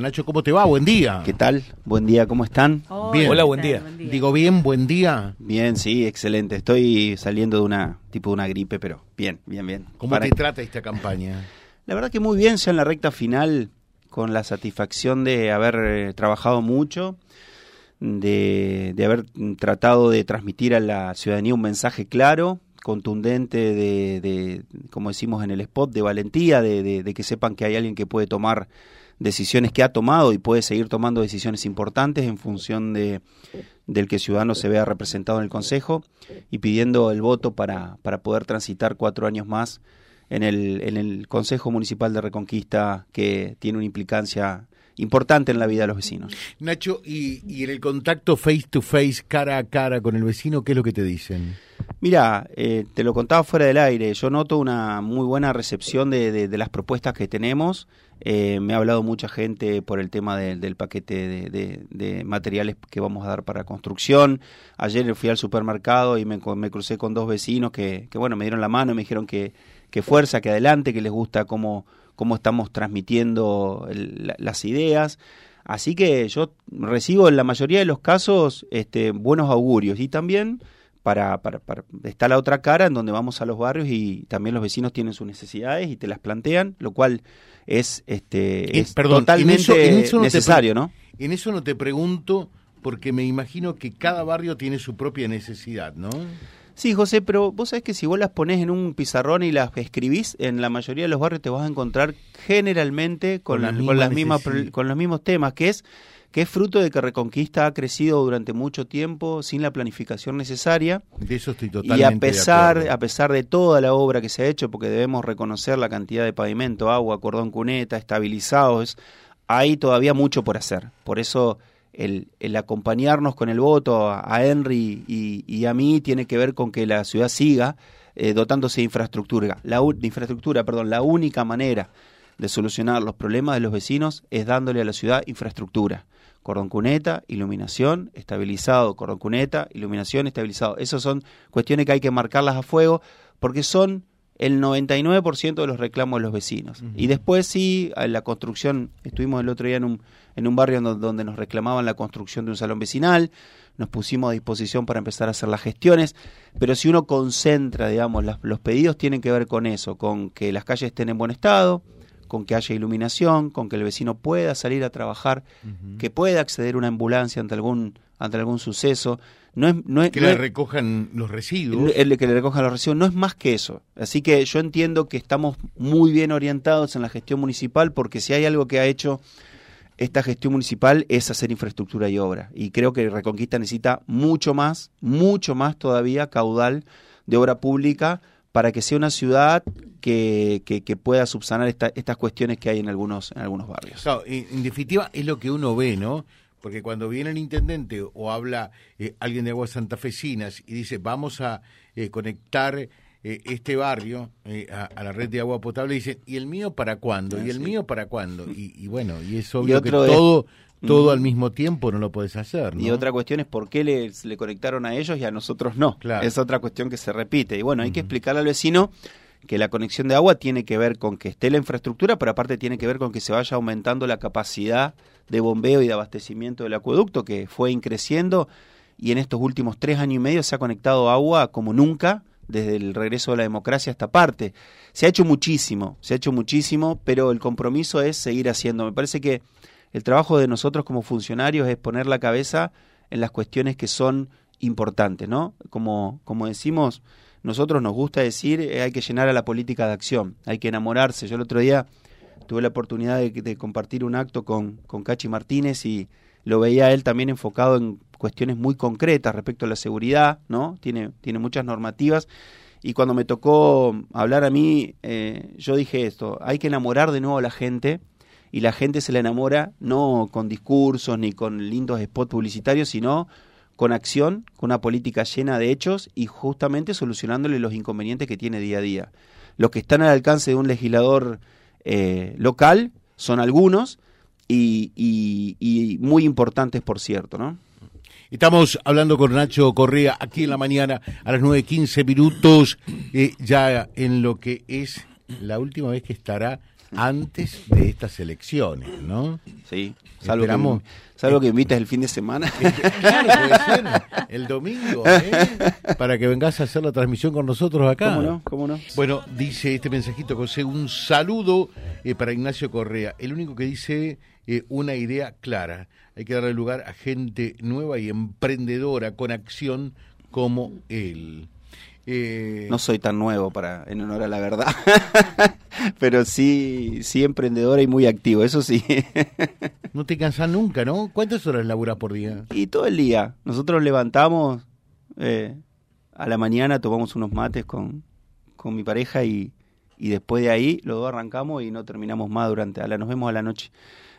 Nacho, ¿cómo te va? Buen día. ¿Qué tal? Buen día, ¿cómo están? Bien. Hola, buen día. Digo bien, buen día. Bien, sí, excelente. Estoy saliendo de una tipo de una gripe, pero bien, bien, bien. ¿Cómo Para- te trata esta campaña? La verdad que muy bien, ya en la recta final, con la satisfacción de haber eh, trabajado mucho, de, de haber tratado de transmitir a la ciudadanía un mensaje claro, contundente, de, de, como decimos en el spot, de valentía, de, de- de que sepan que hay alguien que puede tomar decisiones que ha tomado y puede seguir tomando decisiones importantes en función de del que el ciudadano se vea representado en el Consejo y pidiendo el voto para, para poder transitar cuatro años más en el, en el Consejo Municipal de Reconquista que tiene una implicancia importante en la vida de los vecinos. Nacho, y, y en el contacto face to face, cara a cara con el vecino, ¿qué es lo que te dicen? Mira, eh, te lo contaba fuera del aire, yo noto una muy buena recepción de, de- de las propuestas que tenemos. Eh, me ha hablado mucha gente por el tema de- del paquete de, materiales que vamos a dar para construcción. Ayer fui al supermercado y me, crucé con dos vecinos que, que, bueno, me dieron la mano y me dijeron que, fuerza, que adelante, que les gusta cómo, cómo estamos transmitiendo las ideas. Así que yo recibo en la mayoría de los casos este, buenos augurios y también para, para, para- está la otra cara en donde vamos a los barrios y también los vecinos tienen sus necesidades y te las plantean, lo cual es este es perdón, en totalmente eso- en eso no te necesario, ¿no? En eso no te pregunto, porque me imagino que cada barrio tiene su propia necesidad, ¿no? Sí, José, pero vos sabés que si vos las pones en un pizarrón y las escribís, en la mayoría de los barrios te vas a encontrar generalmente con, Con la con misma las mismas con los mismos temas, que es que es fruto de que Reconquista ha crecido durante mucho tiempo sin la planificación necesaria. De eso estoy totalmente Y a de pesar, acuerdo. a pesar de toda la obra que se ha hecho, porque debemos reconocer la cantidad de pavimento, agua, cordón cuneta, estabilizados, hay todavía mucho por hacer. Por eso el, el acompañarnos con el voto a, a Henry y, y a mí tiene que ver con que la ciudad siga eh, dotándose de infraestructura. La, de infraestructura, perdón, la única manera de solucionar los problemas de los vecinos es dándole a la ciudad infraestructura. Cordón cuneta, iluminación, estabilizado, cordón cuneta, iluminación, estabilizado. Esas son cuestiones que hay que marcarlas a fuego porque son el 99% de los reclamos de los vecinos. Y después sí, a la construcción, estuvimos el otro día en un, en un barrio donde, donde nos reclamaban la construcción de un salón vecinal, nos pusimos a disposición para empezar a hacer las gestiones, pero si uno concentra, digamos, las- los pedidos tienen que ver con eso, con que las calles estén en buen estado, con que haya iluminación, con que el vecino pueda salir a trabajar, que pueda acceder a una ambulancia ante algún ante algún suceso. No es, no es, Que no le es- recojan los residuos. el que le recoja los residuos no es más que eso. Así que yo entiendo que estamos muy bien orientados en la gestión municipal porque si hay algo que ha hecho esta gestión municipal es hacer infraestructura y obra. Y creo que Reconquista necesita mucho más, mucho más todavía caudal de obra pública para que sea una ciudad que, que, que pueda subsanar esta- estas cuestiones que hay en algunos, en algunos barrios. Claro, en, definitiva es lo que uno ve, ¿no? Porque cuando viene el intendente o habla eh, alguien de aguas santafesinas y dice vamos a eh, conectar eh, este barrio eh, a, a la red de agua potable, dicen ¿y el mío para cuándo? ¿Y el mío para cuándo? Y, y bueno, y es obvio que es- todo, todo al mismo tiempo no lo puedes hacer, ¿no? Y otra cuestión es por qué le, le conectaron a ellos y a nosotros no. Claro. Es otra cuestión que se repite. Y bueno, hay que explicarle al vecino que la conexión de agua tiene que ver con que esté la infraestructura, pero aparte tiene que ver con que se vaya aumentando la capacidad de bombeo y de abastecimiento del acueducto, que fue increciendo y en estos últimos tres años y medio se ha conectado agua como nunca desde el regreso de la democracia a esta parte. Se ha hecho muchísimo, se ha hecho muchísimo, pero el compromiso es seguir haciendo. Me parece que el trabajo de nosotros como funcionarios es poner la cabeza en las cuestiones que son importantes, ¿no? Como, como decimos, nosotros nos gusta decir, eh, hay que llenar a la política de acción, hay que enamorarse. Yo el otro día tuve la oportunidad de, de compartir un acto con, con Cachi Martínez y lo veía él también enfocado en cuestiones muy concretas respecto a la seguridad, ¿no? Tiene, tiene muchas normativas. Y cuando me tocó hablar a mí, eh, yo dije esto, hay que enamorar de nuevo a la gente y la gente se la enamora no con discursos ni con lindos spots publicitarios, sino con acción, con una política llena de hechos y justamente solucionándole los inconvenientes que tiene día a día. Los que están al alcance de un legislador eh, local son algunos y, muy importantes, por cierto, ¿no? Estamos hablando con Nacho Correa aquí en la mañana a las 9.15 minutos, eh, ya en lo que es la última vez que estará antes de estas elecciones, ¿no? Sí, salvo que, salvo que invites el fin de semana. Claro, puede ser el domingo, ¿eh? para que vengas a hacer la transmisión con nosotros acá. ¿Cómo no? ¿Cómo no? Bueno, dice este mensajito, José, un saludo eh, para Ignacio Correa. El único que dice eh, una idea clara. Hay que darle lugar a gente nueva y emprendedora con acción como él. Eh, no soy tan nuevo para en honor a la verdad, pero sí, sí emprendedora y muy activo, eso sí. no te cansas nunca, ¿no? ¿Cuántas horas laburas por día? Y todo el día. Nosotros levantamos eh, a la mañana, tomamos unos mates con, con mi pareja y, y después de ahí los dos arrancamos y no terminamos más durante, a la, nos vemos a la noche.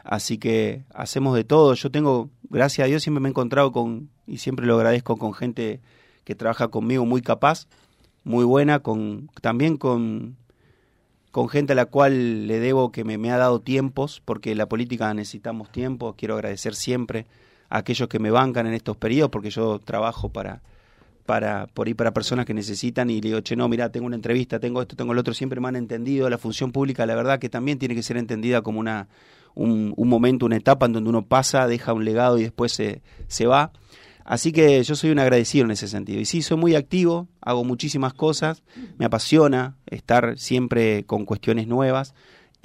Así que hacemos de todo. Yo tengo, gracias a Dios, siempre me he encontrado con, y siempre lo agradezco, con gente que trabaja conmigo muy capaz, muy buena, con también con, con gente a la cual le debo que me, me ha dado tiempos, porque la política necesitamos tiempo. Quiero agradecer siempre a aquellos que me bancan en estos periodos, porque yo trabajo para, para por ahí para personas que necesitan y le digo, che, no, mira, tengo una entrevista, tengo esto, tengo lo otro, siempre me han entendido. La función pública, la verdad que también tiene que ser entendida como una un, un momento, una etapa en donde uno pasa, deja un legado y después se, se va. Así que yo soy un agradecido en ese sentido. Y sí, soy muy activo, hago muchísimas cosas, me apasiona estar siempre con cuestiones nuevas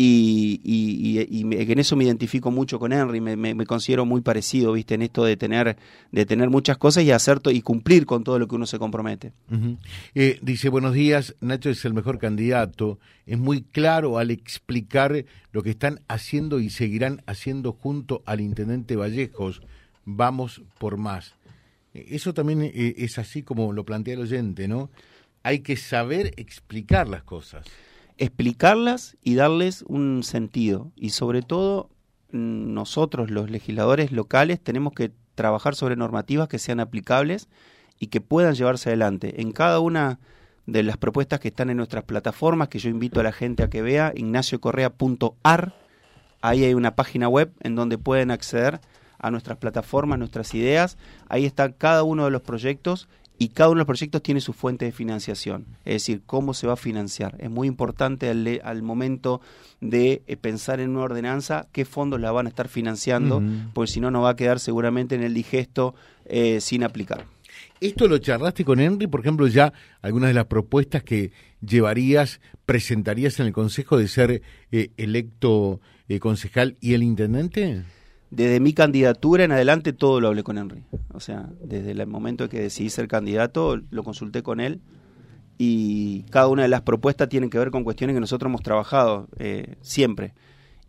y, y, en eso me identifico mucho con Henry, me, me, considero muy parecido, viste, en esto de tener, de tener muchas cosas y hacer y cumplir con todo lo que uno se compromete. eh, dice, buenos días, Nacho es el mejor candidato, es muy claro al explicar lo que están haciendo y seguirán haciendo junto al intendente Vallejos, vamos por más. Eso también eh, es así como lo plantea el oyente, ¿no? Hay que saber explicar las cosas explicarlas y darles un sentido. Y sobre todo, nosotros, los legisladores locales, tenemos que trabajar sobre normativas que sean aplicables y que puedan llevarse adelante. En cada una de las propuestas que están en nuestras plataformas, que yo invito a la gente a que vea, ignaciocorrea.ar, ahí hay una página web en donde pueden acceder a nuestras plataformas, nuestras ideas, ahí está cada uno de los proyectos y cada uno de los proyectos tiene su fuente de financiación, es decir, cómo se va a financiar. Es muy importante al, momento de eh, pensar en una ordenanza qué fondos la van a estar financiando, porque si no, no va a quedar seguramente en el digesto eh, sin aplicar. ¿Esto lo charlaste con Henry? Por ejemplo, ya algunas de las propuestas que llevarías, presentarías en el Consejo de ser eh, electo concejal y el intendente? Desde mi candidatura en adelante todo lo hablé con Henry. O sea, desde el momento en que decidí ser candidato, lo consulté con él y cada una de las propuestas tienen que ver con cuestiones que nosotros hemos trabajado eh, siempre.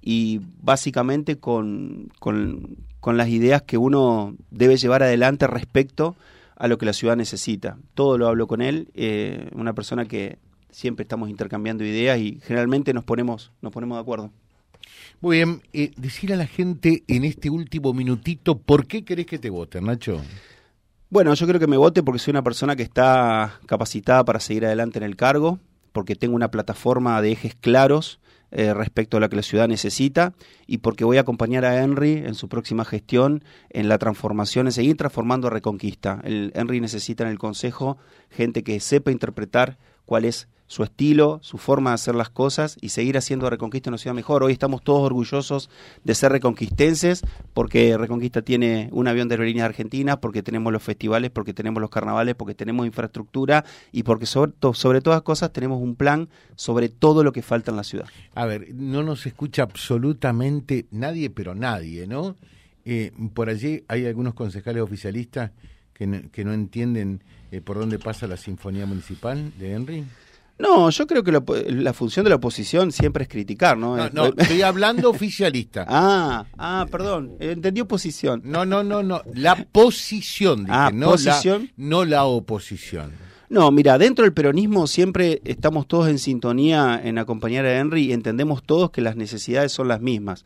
Y básicamente con, con, las ideas que uno debe llevar adelante respecto a lo que la ciudad necesita. Todo lo hablo con él, eh, una persona que siempre estamos intercambiando ideas y generalmente nos ponemos, nos ponemos de acuerdo. Muy bien, eh, decir a la gente en este último minutito, ¿por qué querés que te voten, Nacho? Bueno, yo creo que me vote porque soy una persona que está capacitada para seguir adelante en el cargo, porque tengo una plataforma de ejes claros eh, respecto a lo que la ciudad necesita y porque voy a acompañar a Henry en su próxima gestión en la transformación, en seguir transformando Reconquista. Henry necesita en el Consejo gente que sepa interpretar cuál es su estilo, su forma de hacer las cosas y seguir haciendo Reconquista una ciudad mejor. Hoy estamos todos orgullosos de ser reconquistenses porque Reconquista tiene un avión de aerolíneas argentinas, porque tenemos los festivales, porque tenemos los carnavales, porque tenemos infraestructura y porque sobre, sobre todas cosas tenemos un plan sobre todo lo que falta en la ciudad. A ver, no nos escucha absolutamente nadie, pero nadie, ¿no? Eh, por allí hay algunos concejales oficialistas que no, que no entienden eh, por dónde pasa la Sinfonía Municipal de Henry. No, yo creo que la, función de la oposición siempre es criticar, ¿no? No, no estoy hablando oficialista. Ah, ah, perdón, entendí oposición. No, no, no, no, la posición, dije, ah, no, La, no la oposición. No, mira, dentro del peronismo siempre estamos todos en sintonía en acompañar a Henry y entendemos todos que las necesidades son las mismas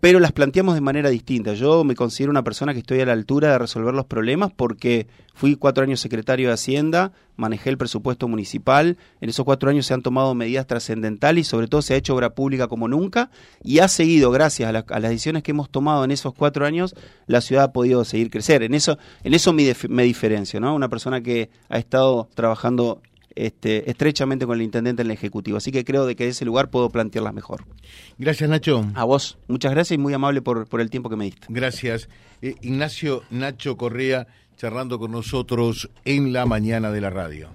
pero las planteamos de manera distinta. Yo me considero una persona que estoy a la altura de resolver los problemas porque fui cuatro años secretario de Hacienda, manejé el presupuesto municipal, en esos cuatro años se han tomado medidas trascendentales y sobre todo se ha hecho obra pública como nunca y ha seguido, gracias a, las decisiones que hemos tomado en esos cuatro años, la ciudad ha podido seguir crecer. En eso, en eso me, me diferencio, ¿no? Una persona que ha estado trabajando este, estrechamente con el intendente en el Ejecutivo. Así que creo de que de ese lugar puedo plantearlas mejor. Gracias, Nacho. A vos, muchas gracias y muy amable por, por el tiempo que me diste. Gracias. Eh, Ignacio Nacho Correa charlando con nosotros en la mañana de la radio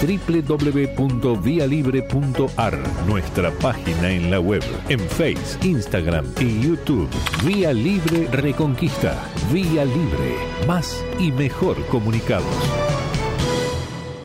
www.vialibre.ar, nuestra página en la web, en Face, Instagram y YouTube. Vía Libre Reconquista. Vía Libre. Más y mejor comunicados.